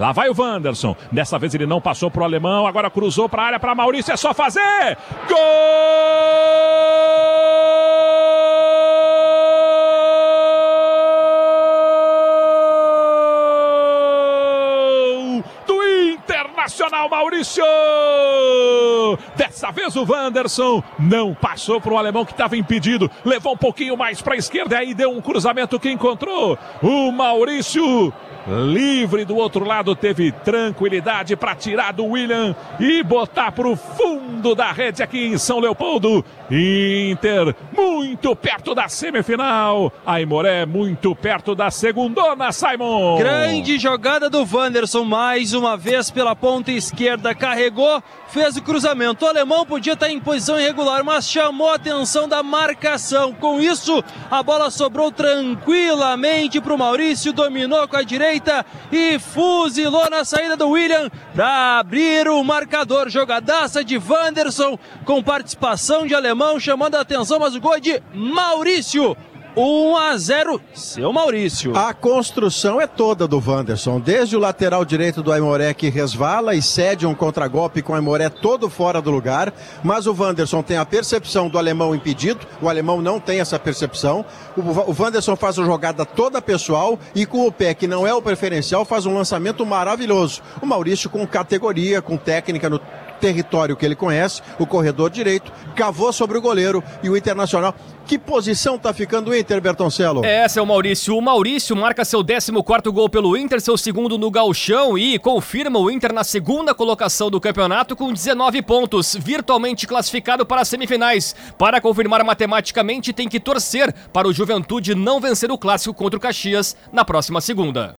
Lá vai o Wanderson. Dessa vez ele não passou pro alemão, agora cruzou para a área para Maurício, é só fazer! Gol! Do Internacional Maurício! Dessa vez o Wanderson não passou para o alemão que estava impedido, levou um pouquinho mais para a esquerda, aí deu um cruzamento que encontrou o Maurício livre do outro lado, teve tranquilidade para tirar do William e botar para o fundo da rede aqui em São Leopoldo. Inter muito perto da semifinal. Aimoré muito perto da segundona, Simon. Grande jogada do Wanderson, mais uma vez pela ponta esquerda, carregou, fez o cruzamento. O alemão podia estar em posição irregular, mas chamou a atenção da marcação. Com isso, a bola sobrou tranquilamente para o Maurício, dominou com a direita e fuzilou na saída do William para abrir o marcador. Jogadaça de Wanderson com participação de alemão chamando a atenção, mas o gol é de Maurício. 1 a 0, seu Maurício. A construção é toda do Wanderson, desde o lateral direito do Aimoré que resvala e cede um contragolpe com o Aimoré todo fora do lugar, mas o Wanderson tem a percepção do alemão impedido, o alemão não tem essa percepção. O, Wanderson faz a jogada toda pessoal e com o pé, que não é o preferencial, faz um lançamento maravilhoso. O Maurício com categoria, com técnica no território que ele conhece, o corredor direito, cavou sobre o goleiro e o Internacional. Que posição tá ficando o Inter, Bertoncello? É o Maurício. O Maurício marca seu 14 gol pelo Inter, seu segundo no Galchão e confirma o Inter na segunda colocação do campeonato com 19 pontos, virtualmente classificado para as semifinais. Para confirmar matematicamente, tem que torcer para o Juventude não vencer o clássico contra o Caxias na próxima segunda.